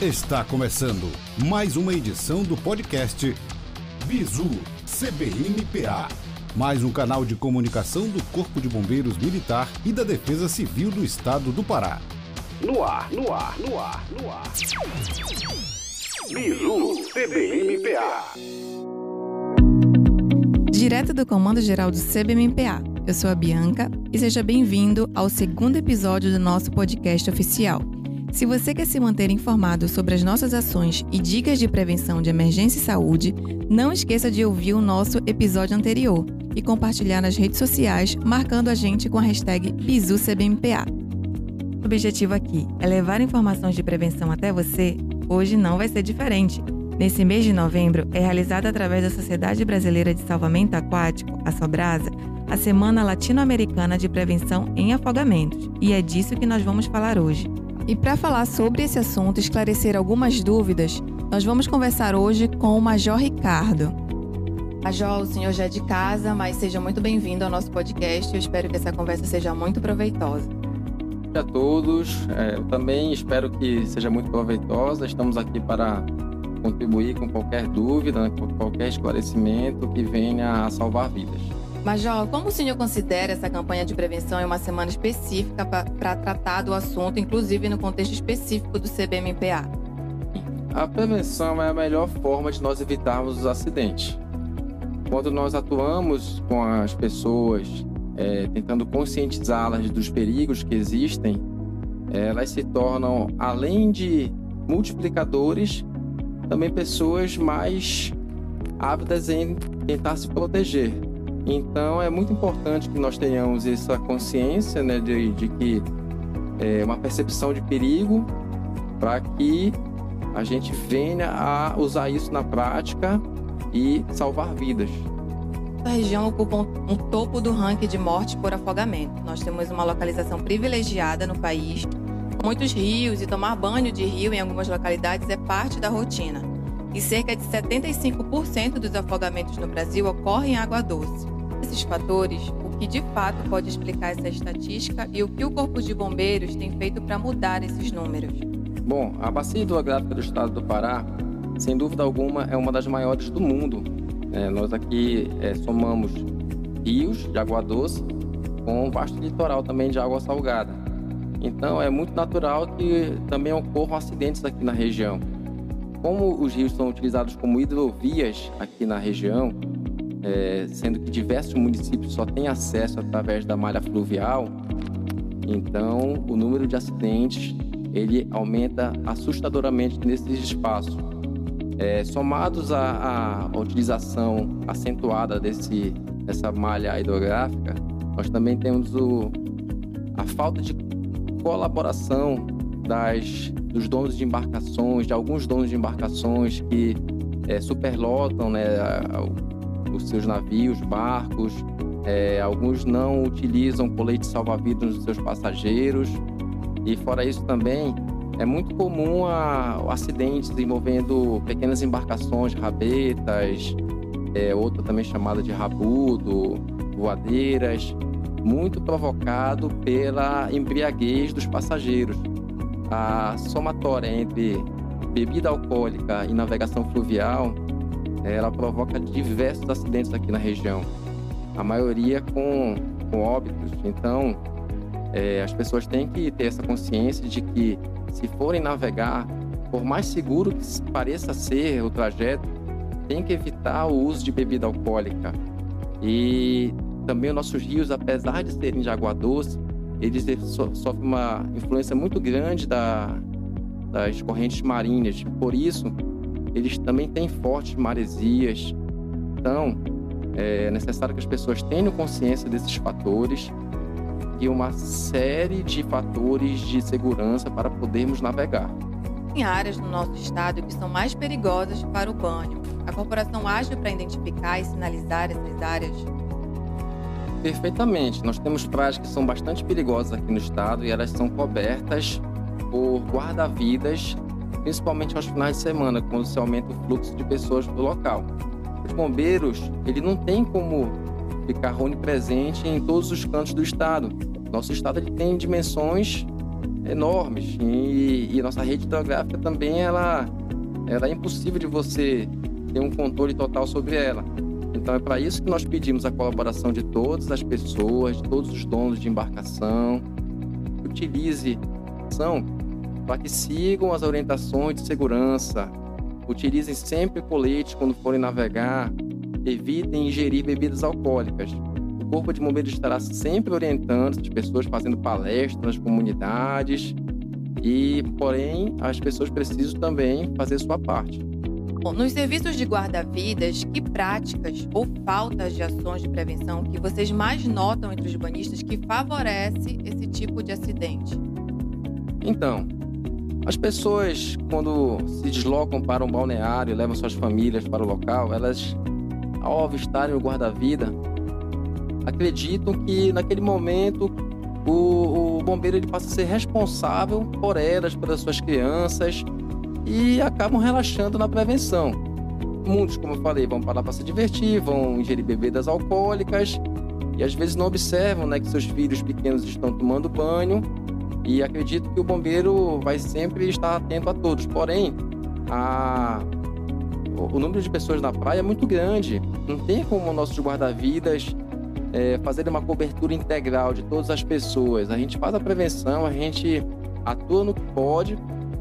Está começando mais uma edição do podcast Bizu CBMPA, mais um canal de comunicação do Corpo de Bombeiros Militar e da Defesa Civil do Estado do Pará. No ar, no ar, no ar, no ar. Bizu CBMPA. Direto do Comando Geral do CBMPA, eu sou a Bianca e seja bem-vindo ao segundo episódio do nosso podcast oficial. Se você quer se manter informado sobre as nossas ações e dicas de prevenção de emergência e saúde, não esqueça de ouvir o nosso episódio anterior e compartilhar nas redes sociais, marcando a gente com a hashtag BizuCBMPA. O objetivo aqui é levar informações de prevenção até você. Hoje não vai ser diferente. Nesse mês de novembro, é realizada através da Sociedade Brasileira de Salvamento Aquático, a Sobrasa, a Semana Latino-Americana de Prevenção em Afogamentos, e é disso que nós vamos falar hoje. E para falar sobre esse assunto e esclarecer algumas dúvidas, nós vamos conversar hoje com o Major Ricardo. Major, o senhor já é de casa, mas seja muito bem-vindo ao nosso podcast. Eu espero que essa conversa seja muito proveitosa. a todos, é, eu também espero que seja muito proveitosa. Estamos aqui para contribuir com qualquer dúvida, com qualquer esclarecimento que venha a salvar vidas. Major, como o senhor considera essa campanha de prevenção em uma semana específica para tratar do assunto, inclusive no contexto específico do CBMPA? A prevenção é a melhor forma de nós evitarmos os acidentes. Quando nós atuamos com as pessoas, é, tentando conscientizá-las dos perigos que existem, elas se tornam, além de multiplicadores, também pessoas mais ávidas em tentar se proteger. Então é muito importante que nós tenhamos essa consciência né, de, de que é uma percepção de perigo para que a gente venha a usar isso na prática e salvar vidas. A região ocupa um topo do ranking de morte por afogamento. Nós temos uma localização privilegiada no país, muitos rios e tomar banho de rio em algumas localidades é parte da rotina. E cerca de 75% dos afogamentos no Brasil ocorrem em água doce esses fatores, o que de fato pode explicar essa estatística e o que o Corpo de Bombeiros tem feito para mudar esses números? Bom, a bacia hidrográfica do estado do Pará, sem dúvida alguma, é uma das maiores do mundo. É, nós aqui é, somamos rios de água doce com um vasto litoral também de água salgada. Então é muito natural que também ocorram acidentes aqui na região. Como os rios são utilizados como hidrovias aqui na região, é, sendo que diversos municípios só têm acesso através da malha fluvial, então o número de acidentes ele aumenta assustadoramente nesses espaços. É, somados à, à, utilização acentuada desse, dessa malha hidrográfica, nós também temos o, a falta de colaboração das, dos donos de embarcações, de alguns donos de embarcações que é, superlotam né, os seus navios, barcos. É, alguns não utilizam colete salva-vidas nos seus passageiros. E fora isso também, é muito comum a, acidentes envolvendo pequenas embarcações, rabetas, é, outra também chamada de rabudo, voadeiras, muito provocado pela embriaguez dos passageiros. A somatória entre bebida alcoólica e navegação fluvial ela provoca diversos acidentes aqui na região, a maioria com, com óbitos. Então, é, as pessoas têm que ter essa consciência de que, se forem navegar, por mais seguro que pareça ser o trajeto, tem que evitar o uso de bebida alcoólica. E também os nossos rios, apesar de serem de água doce, eles sofrem uma influência muito grande da, das correntes marinhas. Por isso, eles também têm fortes maresias. Então, é necessário que as pessoas tenham consciência desses fatores e uma série de fatores de segurança para podermos navegar. Tem áreas no nosso estado que são mais perigosas para o banho. A corporação age para identificar e sinalizar essas áreas? Perfeitamente. Nós temos praias que são bastante perigosas aqui no estado e elas são cobertas por guarda-vidas principalmente aos finais de semana, quando se aumenta o fluxo de pessoas do local. Os bombeiros, ele não tem como ficar onipresente em todos os cantos do estado. Nosso estado ele tem dimensões enormes e, e nossa rede hidrográfica também ela, ela é impossível de você ter um controle total sobre ela. Então é para isso que nós pedimos a colaboração de todas as pessoas, de todos os donos de embarcação, utilize ação para que sigam as orientações de segurança, utilizem sempre colete quando forem navegar, evitem ingerir bebidas alcoólicas. O Corpo de Bombeiros estará sempre orientando as pessoas, fazendo palestras nas comunidades, e porém as pessoas precisam também fazer sua parte. Bom, nos serviços de guarda-vidas, que práticas ou faltas de ações de prevenção que vocês mais notam entre os banhistas que favorece esse tipo de acidente? Então, as pessoas, quando se deslocam para um balneário, levam suas famílias para o local, elas, ao avistarem o guarda-vida, acreditam que naquele momento o, o, bombeiro ele passa a ser responsável por elas, pelas suas crianças e acabam relaxando na prevenção. Muitos, como eu falei, vão para lá para se divertir, vão ingerir bebidas alcoólicas e às vezes não observam né, que seus filhos pequenos estão tomando banho e acredito que o bombeiro vai sempre estar atento a todos. Porém, a... o número de pessoas na praia é muito grande. Não tem como nossos guarda-vidas é, fazer uma cobertura integral de todas as pessoas. A gente faz a prevenção, a gente atua no que pode,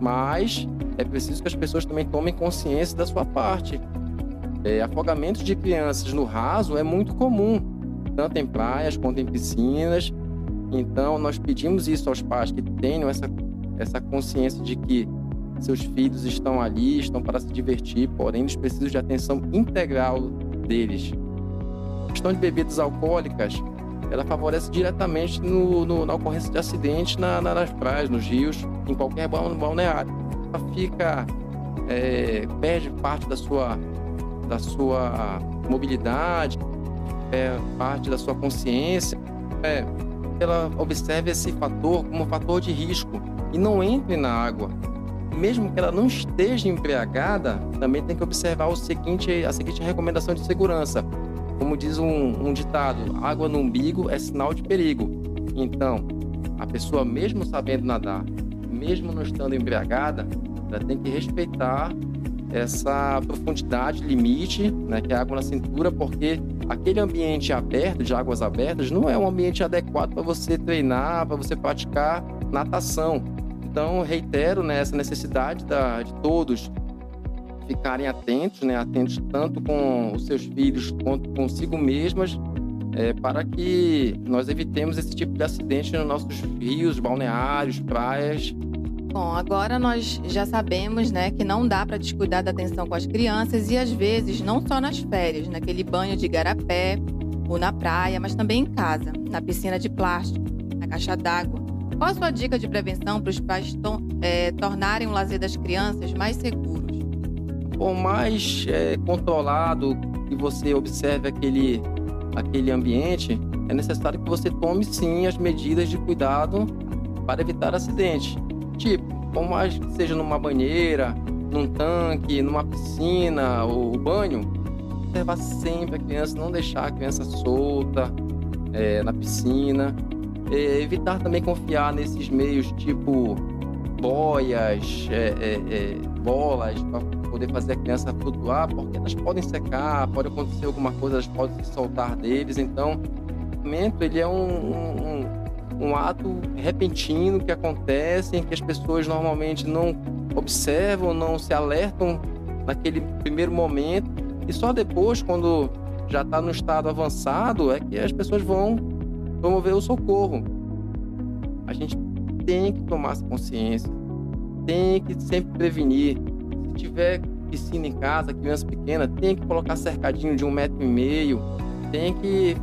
mas é preciso que as pessoas também tomem consciência da sua parte. É, afogamento de crianças no raso é muito comum, tanto em praias quanto em piscinas. Então, nós pedimos isso aos pais que tenham essa, essa consciência de que seus filhos estão ali, estão para se divertir, porém, eles precisam de atenção integral deles. A questão de bebidas alcoólicas, ela favorece diretamente no, no, na ocorrência de acidentes na, na, nas praias, nos rios, em qualquer balneário. Ela fica, é, perde parte da sua, da sua mobilidade, é, parte da sua consciência. É, ela observe esse fator como um fator de risco e não entre na água. Mesmo que ela não esteja embriagada, também tem que observar o seguinte, a seguinte recomendação de segurança. Como diz um, um ditado, água no umbigo é sinal de perigo. Então, a pessoa mesmo sabendo nadar, mesmo não estando embriagada, ela tem que respeitar essa profundidade limite, né, que é a água na cintura, porque aquele ambiente aberto, de águas abertas, não é um ambiente adequado para você treinar, para você praticar natação. Então, reitero né, essa necessidade da, de todos ficarem atentos, né, atentos tanto com os seus filhos quanto consigo mesmas, é, para que nós evitemos esse tipo de acidente nos nossos rios, balneários, praias Bom, agora nós já sabemos, né, que não dá para descuidar da atenção com as crianças e às vezes não só nas férias, naquele banho de garapé ou na praia, mas também em casa, na piscina de plástico, na caixa d'água. Qual a sua dica de prevenção para os pais é, tornarem o lazer das crianças mais seguros? Por mais é, controlado que você observe aquele, aquele ambiente, é necessário que você tome sim as medidas de cuidado para evitar acidente. Tipo, como seja numa banheira, num tanque, numa piscina ou banho, observar sempre a criança, não deixar a criança solta é, na piscina. É, evitar também confiar nesses meios tipo boias, é, é, é bolas, para poder fazer a criança flutuar, porque elas podem secar, pode acontecer alguma coisa, elas podem se soltar deles. Então, o momento ele é um um ato repentino que acontece, em que as pessoas normalmente não observam, não se alertam naquele primeiro momento, e só depois, quando já está no estado avançado, é que as pessoas vão promover o socorro. A gente tem que tomar essa consciência, tem que sempre prevenir. Se tiver piscina em casa, criança pequena, tem que colocar cercadinho de um metro e meio, tem que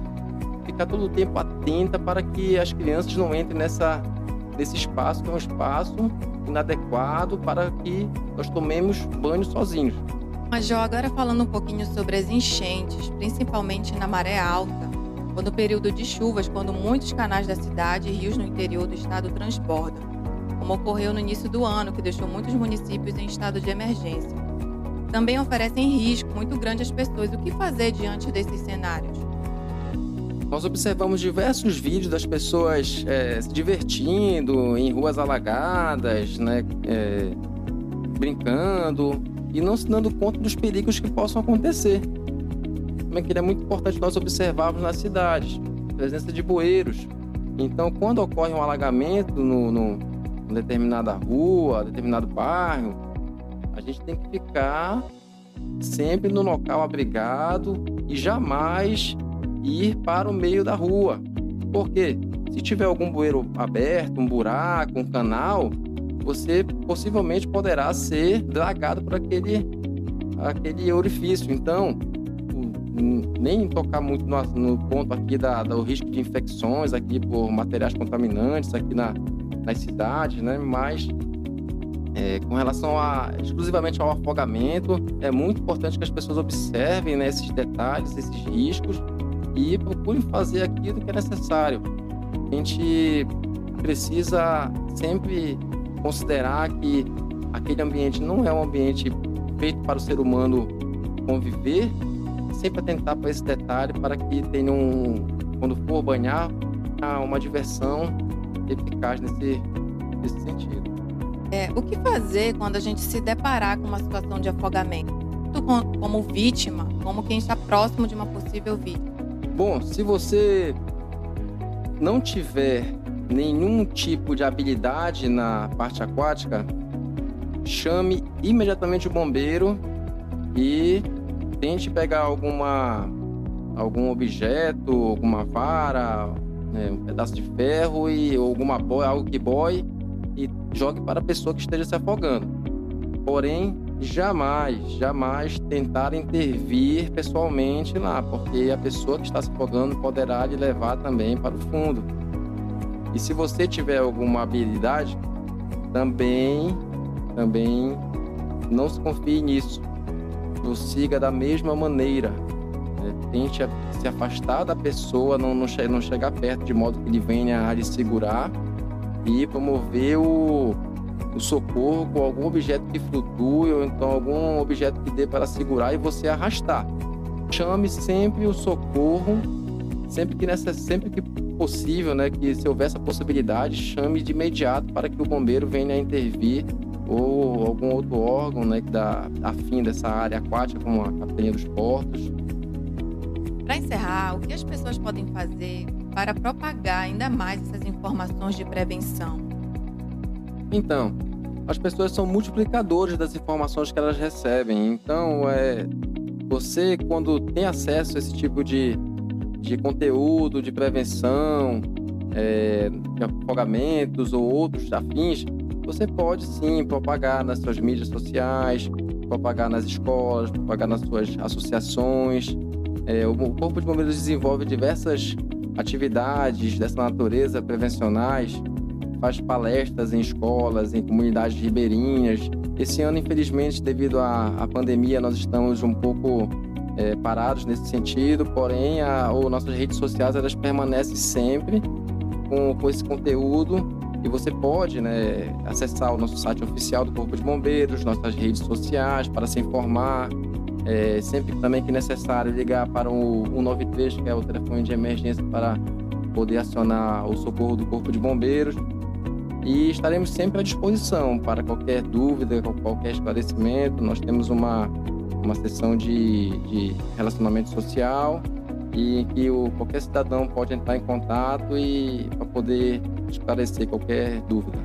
ficar todo o tempo atenta para que as crianças não entrem nessa, nesse espaço, que é um espaço inadequado para que nós tomemos banho sozinhos. Major, agora falando um pouquinho sobre as enchentes, principalmente na maré alta, ou no período de chuvas, quando muitos canais da cidade e rios no interior do estado transbordam, como ocorreu no início do ano, que deixou muitos municípios em estado de emergência. Também oferecem risco muito grande às pessoas. O que fazer diante desses cenários? Nós observamos diversos vídeos das pessoas é, se divertindo em ruas alagadas, né, é, brincando e não se dando conta dos perigos que possam acontecer. Também que é muito importante nós observarmos nas cidades, a presença de bueiros. Então, quando ocorre um alagamento no, no, em determinada rua, determinado bairro, a gente tem que ficar sempre no local abrigado e jamais ir para o meio da rua. Por quê? Se tiver algum bueiro aberto, um buraco, um canal, você possivelmente poderá ser dragado por aquele, aquele orifício. Então, nem tocar muito no, no ponto aqui da, do risco de infecções aqui por materiais contaminantes aqui na, nas cidades, né? Mas é, com relação a exclusivamente ao afogamento, é muito importante que as pessoas observem né, esses detalhes, esses riscos e procurem fazer aquilo que é necessário. A gente precisa sempre considerar que aquele ambiente não é um ambiente feito para o ser humano conviver, sempre atentar para esse detalhe para que tenha um, quando for banhar, uma diversão eficaz nesse, nesse sentido. É, o que fazer quando a gente se deparar com uma situação de afogamento? Como vítima, como quem está próximo de uma possível vítima? Bom, se você não tiver nenhum tipo de habilidade na parte aquática, chame imediatamente o bombeiro e tente pegar alguma algum objeto, alguma vara, né, um pedaço de ferro e alguma boia, algo que boie e jogue para a pessoa que esteja se afogando. Porém, jamais, jamais tentar intervir pessoalmente lá, porque a pessoa que está se afogando poderá lhe levar também para o fundo. E se você tiver alguma habilidade, também, também não se confie nisso. Prossiga da mesma maneira. Né? Tente se afastar da pessoa, não, não, não chegar perto de modo que ele venha a lhe segurar e promover o, o socorro com algum objeto que flutue ou então algum objeto que dê para segurar e você arrastar. Chame sempre o socorro, sempre que, nessa, sempre que possível, né, que se houver essa possibilidade, chame de imediato para que o bombeiro venha intervir ou algum outro órgão né, que dá afim dessa área aquática, como a capitania dos portos. Para encerrar, o que as pessoas podem fazer para propagar ainda mais essas informações de prevenção? Então, as pessoas são multiplicadores das informações que elas recebem. Então, é, você, quando tem acesso a esse tipo de, de conteúdo de prevenção, é, de afogamentos ou outros afins, você pode sim propagar nas suas mídias sociais, propagar nas escolas, propagar nas suas associações. É, o Corpo de Bombeiros desenvolve diversas atividades dessa natureza prevencionais, faz palestras em escolas, em comunidades ribeirinhas. Esse ano, infelizmente, devido à, à pandemia, nós estamos um pouco é, parados nesse sentido, porém, a, ou nossas redes sociais elas permanecem sempre com, com esse conteúdo e você pode né, acessar o nosso site oficial do Corpo de Bombeiros, nossas redes sociais para se informar, é, sempre também que necessário ligar para o 193, que é o telefone de emergência para poder acionar o socorro do Corpo de Bombeiros. E estaremos sempre à disposição para qualquer dúvida, qualquer esclarecimento. Nós temos uma, uma sessão de, de relacionamento social e que o, qualquer cidadão pode entrar em contato e para poder esclarecer qualquer dúvida.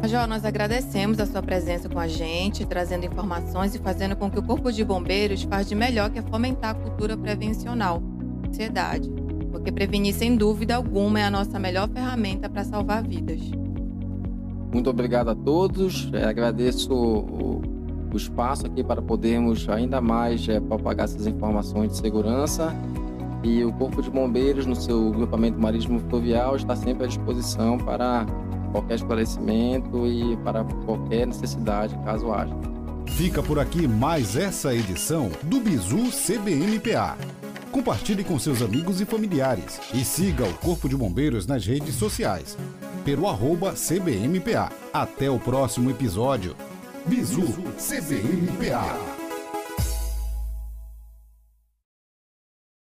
Major, nós agradecemos a sua presença com a gente, trazendo informações e fazendo com que o Corpo de Bombeiros faça de melhor que é fomentar a cultura prevencional na sociedade. Porque prevenir, sem dúvida alguma, é a nossa melhor ferramenta para salvar vidas. Muito obrigado a todos. É, agradeço o, o, espaço aqui para podermos ainda mais é, propagar essas informações de segurança. E o Corpo de Bombeiros, no seu grupamento Marismo Fluvial, está sempre à disposição para qualquer esclarecimento e para qualquer necessidade, caso haja. Fica por aqui mais essa edição do Bizu CBMPA. Compartilhe com seus amigos e familiares e siga o Corpo de Bombeiros nas redes sociais, pelo arroba CBMPA. Até o próximo episódio. Bizu CBMPA.